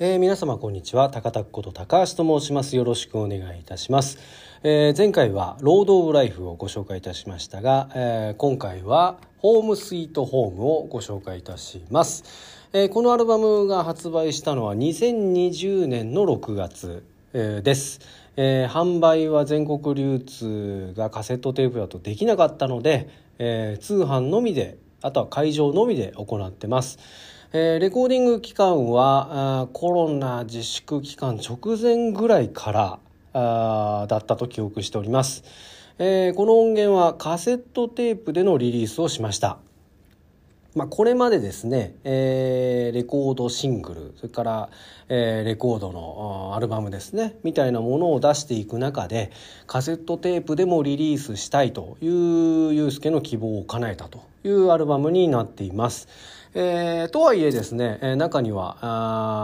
えー、皆様こんにちは。高田こと高橋と申します。よろしくお願いいたします、えー、前回はロードオブライフをご紹介いたしましたが、えー、今回はホームスイートホームをご紹介いたします、えー、このアルバムが発売したのは2020年の6月、えー、です、えー、販売は全国流通がカセットテープだとできなかったので、えー、通販のみであとは会場のみで行ってます。えー、レコーディング期間はコロナ自粛期間直前ぐらいからあだったと記憶しております、えー、この音源はカセットテープでのリリースをしましたまあ、これまでですね、えー、レコードシングルそれから、えー、レコードのアルバムですねみたいなものを出していく中でカセットテープでもリリースしたいというユースケの希望を叶えたというアルバムになっています。えー、とはいえですね、中には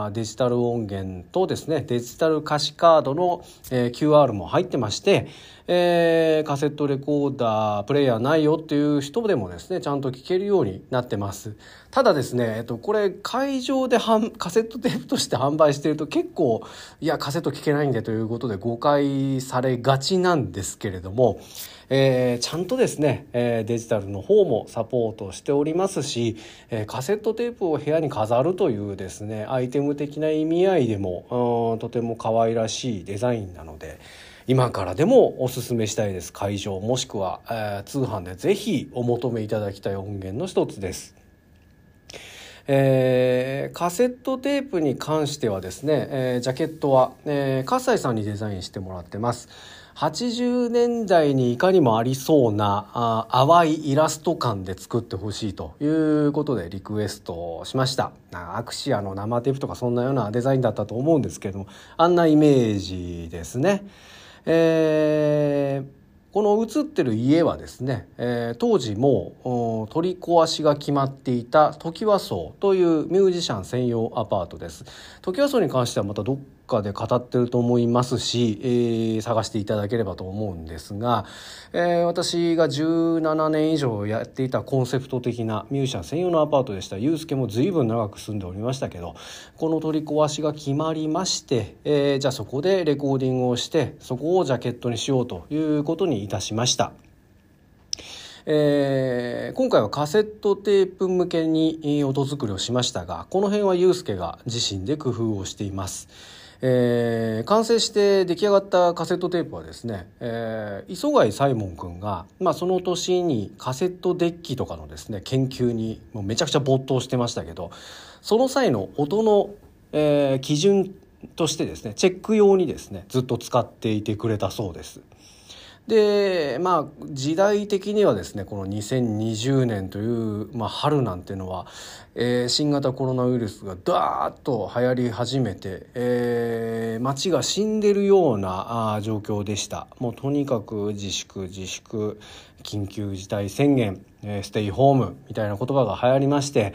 あデジタル音源とですねデジタル歌詞カードの、えー、QR も入ってまして、えー、カセットレコーダープレイヤーないよっていう人でもですねちゃんと聴けるようになってます。ただですね、えっと、これ会場でカセットテープとして販売してると結構いやカセット聴けないんでということで誤解されがちなんですけれども、えー、ちゃんとですね、えー、デジタルの方もサポートしておりますし、えー、カセットテープを部屋に飾るというですねアイテム的な意味合いでもとても可愛らしいデザインなので。今からでもおすすめしたいです会場もしくは、えー、通販でぜひお求めいただきたい音源の一つです。えー、カセットテープに関してはですね、えー、ジャケットは、えー、葛西さんにデザインしてもらってます。80年代にいかにもありそうなあ淡いイラスト感で作ってほしいということでリクエストしましたアクシアの生テープとかそんなようなデザインだったと思うんですけれどもあんなイメージですね。えー、この映ってる家はですね、えー、当時も取り壊しが決まっていたトキワ荘というミュージシャン専用アパートです。トキワ荘に関してはまたどっかで語ってると思いますし、えー、探していただければと思うんですが、えー、私が17年以上やっていたコンセプト的なミュージシャン専用のアパートでしたユースケも随分長く住んでおりましたけどこの取り壊しが決まりまして、えー、じゃあそこでレコーディングをしてそこをジャケットにしようということにいたしました。えー、今回はカセットテープ向けに音作りをしましたがこの辺はユースケが自身で工夫をしています。えー、完成して出来上がったカセットテープはですね、えー、磯貝サイモン君が、まあ、その年にカセットデッキとかのですね研究にもうめちゃくちゃ没頭してましたけどその際の音の、えー、基準としてですねチェック用にですねずっと使っていてくれたそうです。でまあ時代的にはですねこの2020年という、まあ、春なんていうのは、えー、新型コロナウイルスがダーッと流行り始めて、えー、街が死んでるようなあ状況でしたもうとにかく自粛自粛緊急事態宣言、えー、ステイホームみたいな言葉が流行りまして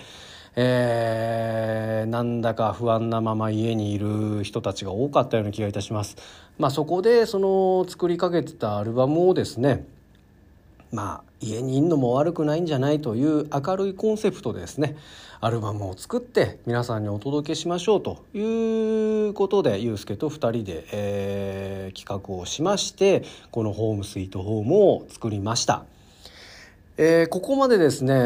えー、なんだか不安なまま家にいる人たちが多かったような気がいたします。まあ、そこでその作りかけてたアルバムをですねまあ家にいんのも悪くないんじゃないという明るいコンセプトでですねアルバムを作って皆さんにお届けしましょうということでユうスケと2人で、えー、企画をしましてこの「ホームスイートホーム」を作りました。えー、ここまでですね、え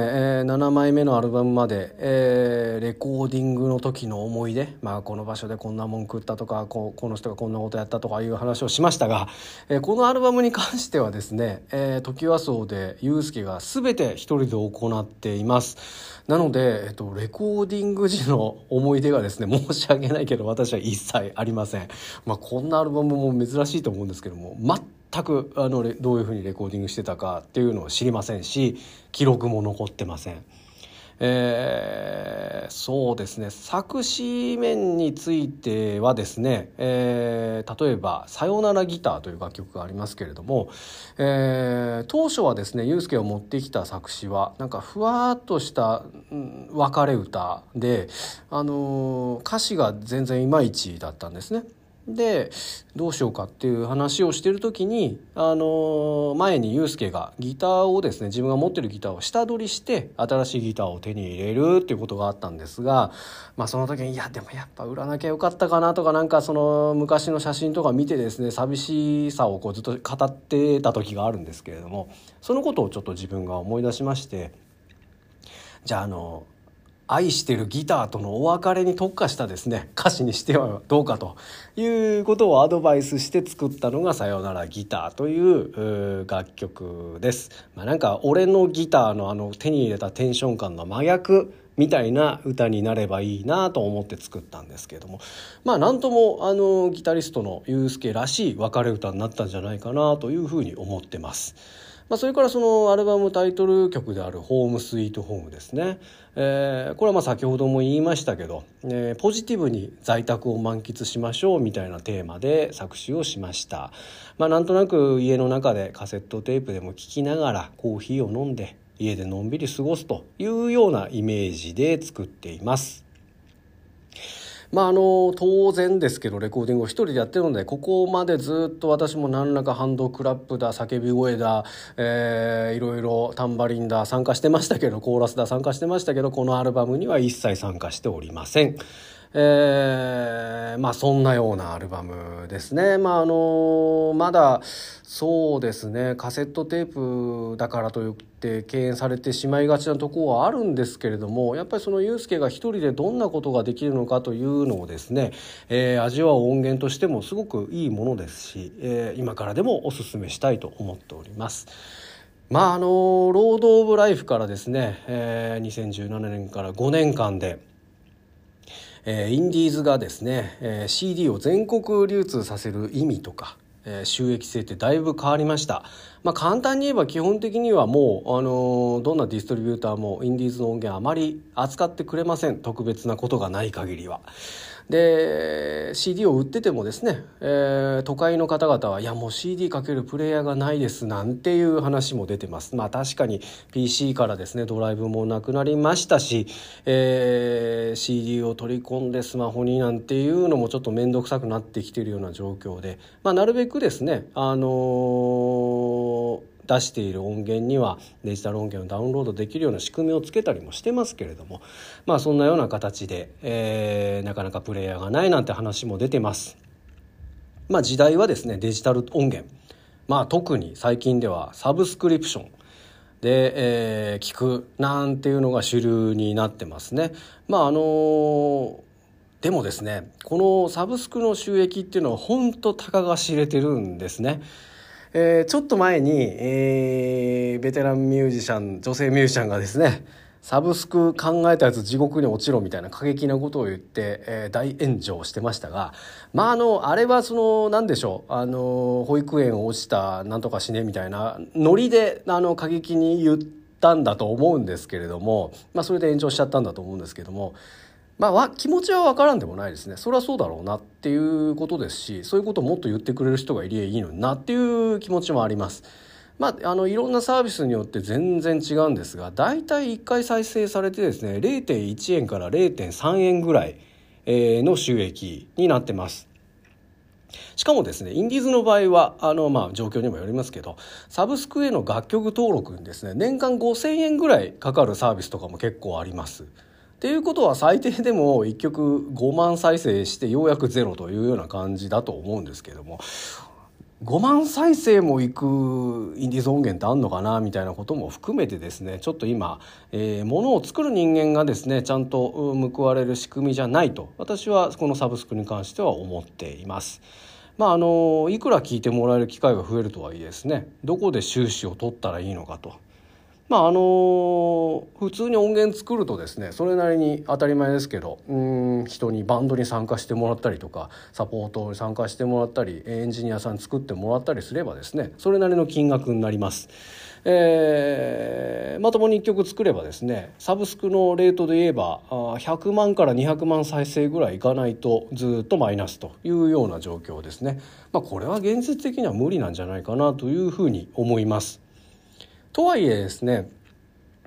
ー、7枚目のアルバムまで、えー、レコーディングの時の思い出、まあ、この場所でこんなもん食ったとかここの人がこんなことやったとかいう話をしましたが、えー、このアルバムに関してはですね、えー、時はそうでユースケが全て一人で行っています。なので、えっと、レコーディング時の思い出がですね申し訳ないけど私は一切ありません、まあ、こんなアルバムも珍しいと思うんですけども全全くあのどういうふうにレコーディングしてたかっていうのを知りませんし記録も残ってません。えー、そうですね作詞面についてはですね、えー、例えば「さよならギター」という楽曲がありますけれども、えー、当初はですねユースケを持ってきた作詞はなんかふわっとした、うん、別れ歌で、あのー、歌詞が全然いまいちだったんですね。でどうしようかっていう話をしてる時に、あの前にユうスケがギターをですね自分が持ってるギターを下取りして新しいギターを手に入れるっていうことがあったんですが、まあ、その時にいやでもやっぱ売らなきゃよかったかなとかなんかその昔の写真とか見てですね寂しさをこうずっと語ってた時があるんですけれどもそのことをちょっと自分が思い出しましてじゃああの愛してるギターとのお別れに特化したですね歌詞にしてはどうかということをアドバイスして作ったのが「さよならギター」という楽曲です。まあ、なんか俺のギターのあの手に入れたテンション感の真逆みたいな歌になればいいなと思って作ったんですけれどもまあなんともあのギタリストのユースケらしい別れ歌になったんじゃないかなというふうに思ってます。まあ、それからそのアルバムタイトル曲である「ホームスイートホーム」ですね、えー、これはまあ先ほども言いましたけど、えー、ポジティブに在宅を満喫しましょうみたいなテーマで作詞をしました、まあ、なんとなく家の中でカセットテープでも聴きながらコーヒーを飲んで家でのんびり過ごすというようなイメージで作っています。まああの当然ですけどレコーディングを一人でやってるのでここまでずっと私も何らかハンドクラップだ叫び声だ、えー、いろいろタンバリンだ参加してましたけどコーラスだ参加してましたけどこのアルバムには一切参加しておりません。えー、まあそんなようなアルバムですね。まああのまだそうですねカセットテープだからといって敬遠されてしまいがちなところはあるんですけれどもやっぱりそのユースケが一人でどんなことができるのかというのをですね、えー、味わう音源としてもすごくいいものですし、えー、今からでもおすすめしたいと思っております。まああのロード・オブ・ライフからですね、えー、2017年から5年間でえー、インディーズがですね、えー、CD を全国流通させる意味とか、えー、収益性ってだいぶ変わりました。まあ、簡単に言えば基本的にはもう、あのどんなディストリビューターもインディーズの音源あまり扱ってくれません特別なことがない限りは。で CD を売っててもですね、えー、都会の方々はいやもう CD かけるプレイヤーがないですなんていう話も出てます。まあ確かに PC からですねドライブもなくなりましたし、えー、CD を取り込んでスマホになんていうのもちょっと面倒くさくなってきてるような状況で、まあ、なるべくですねあのー出している音源にはデジタル音源をダウンロードできるような仕組みをつけたりもしてますけれどもまあそんなような形で、えー、なかなかプレイヤーがないなんて話も出てます。まあ時代はですねデジタル音源まあ特に最近ではサブスクリプションで、えー、聞くなんていうのが主流になってますね。まああのーでもですねこのサブスクの収益っていうのは本当たかが知れてるんですね。えー、ちょっと前に、えー、ベテランミュージシャン女性ミュージシャンがですねサブスク考えたやつ地獄に落ちろみたいな過激なことを言って、えー、大炎上してましたがまああのあれはその何でしょうあの保育園落ちたなんとかしねみたいなノリであの過激に言ったんだと思うんですけれども、まあ、それで炎上しちゃったんだと思うんですけどもまあ、気持ちは分からんでもないですねそれはそうだろうなっていうことですしそういうことをもっと言ってくれる人がいりゃいいのになっていう気持ちもあります。まあ、あのいろんなサービスによって全然違うんですが大体1回再生されてですね0.1円から0.3円ぐらいの収益になってます。しかもですねインディーズの場合はあのまあ状況にもよりますけどサブスクへの楽曲登録にですね年間5,000円ぐらいかかるサービスとかも結構あります。っていうことは最低でも1曲5万再生してようやくゼロというような感じだと思うんですけれども5万再生もいくインディーズ音源ってあんのかなみたいなことも含めてですねちょっと今、えー、ものを作る人間がですねちゃんと報われる仕組みじゃないと私はこのサブスクに関しては思っています。まああのいくら聞いてもらえる機会が増えるとはいえですねどこで収支を取ったらいいのかとまああの普通に音源作るとですねそれなりに当たり前ですけどうん人にバンドに参加してもらったりとかサポートに参加してもらったりエンジニアさん作ってもらったりすればですねそれなりの金額になります。えー、まともに1曲作ればですねサブスクのレートで言えば100万から200万再生ぐらいいかないとずっとマイナスというような状況ですね。まあ、これは現実的には無理なんじゃないかなというふうに思います。とはいえですね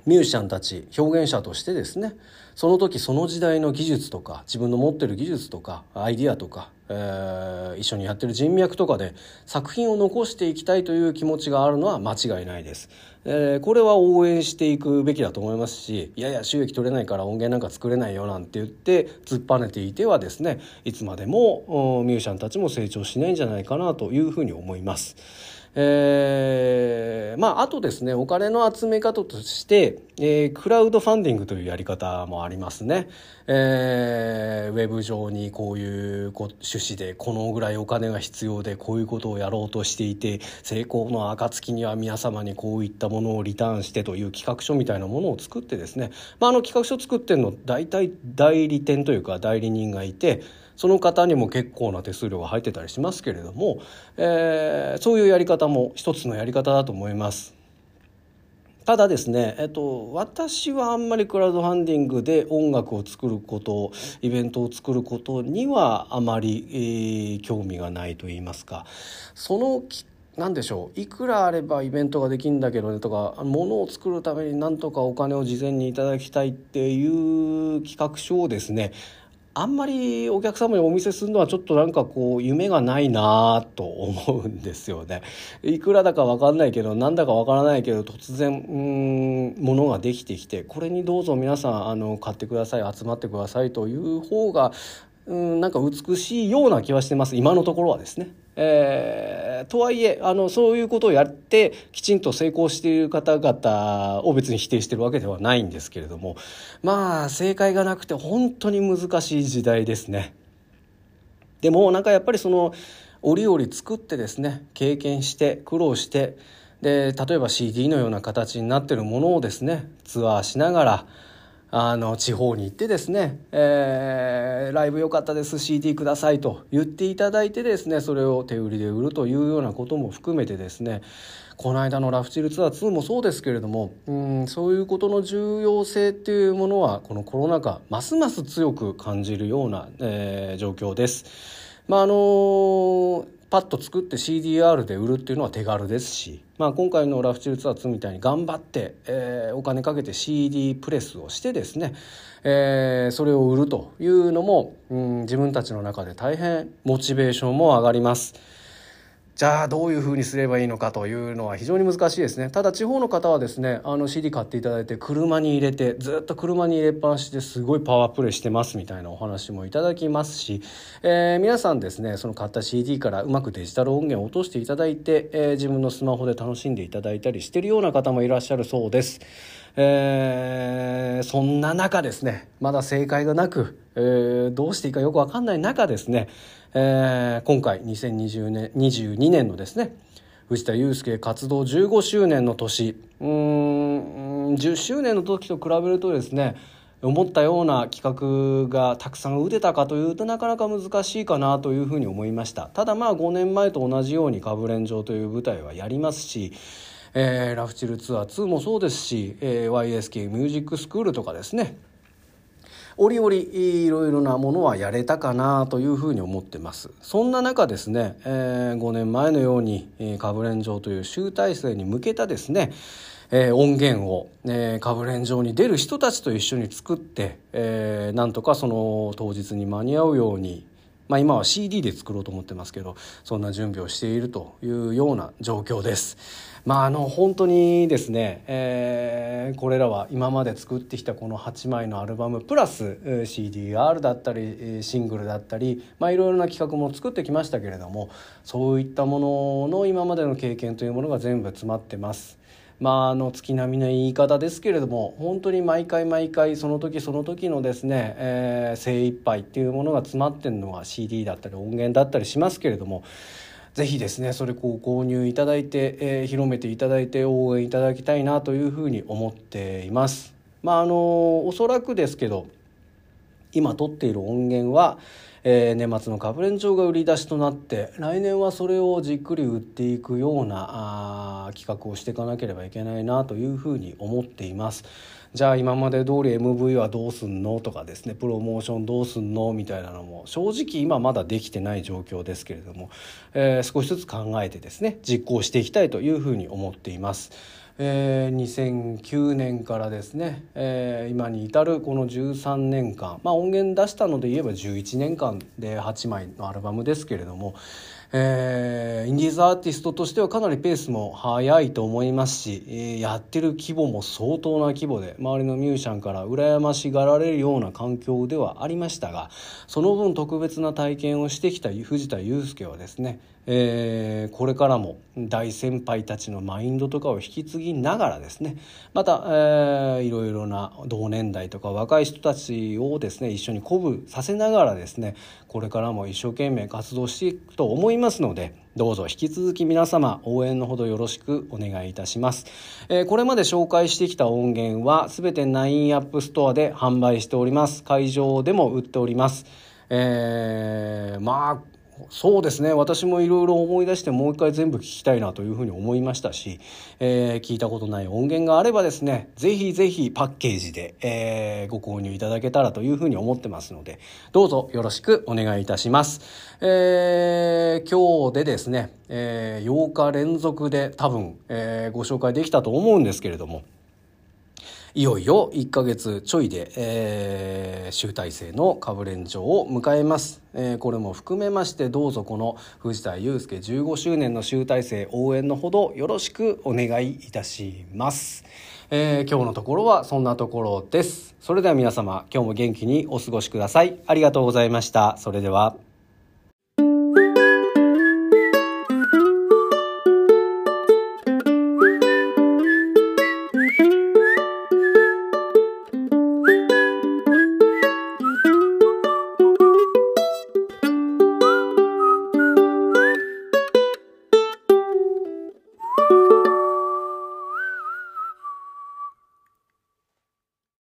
ミュージシャンたち表現者としてですねその時その時代の技術とか自分の持ってる技術とかアイディアとか、えー、一緒にやってる人脈とかで作品を残していきたいという気持ちがあるのは間違いないです。えー、これは応援していくべきだと思いますしいやいや収益取れないから音源なんか作れないよなんて言って突っぱねていてはですねいつまでもミュージシャンたちも成長しないんじゃないかなというふうに思います。えー、まああとですねお金の集め方として、えー、クラウドファンディングというやり方もありますね。えー、ウェブ上にこういう趣旨でこのぐらいお金が必要でこういうことをやろうとしていて成功の暁には皆様にこういったものをリターンしてという企画書みたいなものを作ってですね、まあ、あの企画書作ってるの大体代理店というか代理人がいてその方にも結構な手数料が入ってたりしますけれども、えー、そういうやり方も一つのやり方だと思います。ただですね、えっと、私はあんまりクラウドファンディングで音楽を作ることイベントを作ることにはあまり、えー、興味がないと言いますかその何でしょういくらあればイベントができるんだけどねとか物を作るためになんとかお金を事前にいただきたいっていう企画書をですねあんまりお客様にお見せするのはちょっとなんかこう夢がないなと思うんですよね。いくらだか分かんないけどなんだか分からないけど突然うん物ができてきてこれにどうぞ皆さんあの買ってください集まってくださいという方がうんなんか美しいような気はしてます今のところはですね。えー、とはいえあのそういうことをやってきちんと成功している方々を別に否定してるわけではないんですけれどもまあ正解がなくて本当に難しい時代ですね。でもなんかやっぱりその折々作ってですね経験して苦労してで例えば CD のような形になってるものをですねツアーしながらあの地方に行ってですね、えー、ライブ良かったです CD くださいと言っていただいてですねそれを手売りで売るというようなことも含めてですねこの間のラフチルツアー2もそうですけれどもうんそういうことの重要性っていうものはこのコロナ禍ますます強く感じるような、えー、状況です。まああのーパッと作って CDR で売るっていうのは手軽ですし、まあ、今回のラフチルツアー2みたいに頑張って、えー、お金かけて CD プレスをしてですね、えー、それを売るというのも、うん、自分たちの中で大変モチベーションも上がります。じゃあどういうふうにすればいいのかというのは非常に難しいですねただ地方の方はですねあの CD 買っていただいて車に入れてずっと車に入れっぱなしですごいパワープレイしてますみたいなお話もいただきますし、えー、皆さんですねその買った CD からうまくデジタル音源を落としていただいて、えー、自分のスマホで楽しんでいただいたりしてるような方もいらっしゃるそうです。えー、そんな中ですねまだ正解がなく、えー、どうしていいかよく分かんない中ですねえー、今回2020年22年のですね藤田祐介活動15周年の年うん10周年の時と比べるとですね思ったような企画がたくさん打てたかというとなかなか難しいかなというふうに思いました。ただまあ5年前と同じように「かぶれん状」という舞台はやりますしえー、ラフチルツアー2もそうですし、えー、YSK ミュージックスクールとかですね折々いろいろなものはやれたかなというふうに思ってます。そんな中ですね、えー、5年前のようにかぶれん状という集大成に向けたですねえー、音源を、えー、かぶれん状に出る人たちと一緒に作って、えー、なんとかその当日に間に合うようにまあ、今は CD で作ろうと思ってますけどそんな準備をしているというような状況です。まあ、あの本当にですね、えー、これらは今まで作ってきたこの8枚のアルバムプラス CDR だったりシングルだったり、まあ、いろいろな企画も作ってきましたけれどもそういったものの今までの経験というものが全部詰まってます。まあ、あの月並みの言い方ですけれども本当に毎回毎回その時その時のですね、えー、精一杯っていうものが詰まってるのが CD だったり音源だったりしますけれどもぜひですねそれこう購入いただいて、えー、広めていただいて応援いただきたいなというふうに思っています。まああのおそらくですけど今撮っている音源はえー、年末のかぶれん帳が売り出しとなって来年はそれをじっくり売っていくようなあ企画をしていかなければいけないなというふうに思っています。じゃあ今まで通り MV はどうすんのとかですねプロモーションどうすんのみたいなのも正直今まだできてない状況ですけれども、えー、少しずつ考えてですね実行していきたいというふうに思っています。えー、2009年からですね、えー、今に至るこの13年間、まあ、音源出したので言えば11年間で8枚のアルバムですけれども、えー、インディーズアーティストとしてはかなりペースも速いと思いますし、えー、やってる規模も相当な規模で周りのミュージシャンから羨ましがられるような環境ではありましたがその分特別な体験をしてきた藤田祐介はですねえー、これからも大先輩たちのマインドとかを引き継ぎながらですねまた、えー、いろいろな同年代とか若い人たちをですね一緒に鼓舞させながらですねこれからも一生懸命活動していくと思いますのでどうぞ引き続き皆様応援のほどよろしくお願いいたします、えー、これまで紹介してきた音源は全て9アップストアで販売しております。会場でも売っております。えー、まあそうですね。私もいろいろ思い出してもう一回全部聞きたいなというふうに思いましたし、えー、聞いたことない音源があればですねぜひぜひパッケージで、えー、ご購入いただけたらというふうに思ってますのでどうぞよろしくお願いいたします、えー、今日でですね、え、8日連続で多分、えー、ご紹介できたと思うんですけれどもいよいよ1ヶ月ちょいで、えー、集大成の株連城を迎えます、えー、これも含めましてどうぞこの藤田祐介15周年の集大成応援のほどよろしくお願いいたします、えー、今日のところはそんなところです。それでは皆様今日も元気にお過ごしください。ありがとうございました。それでは。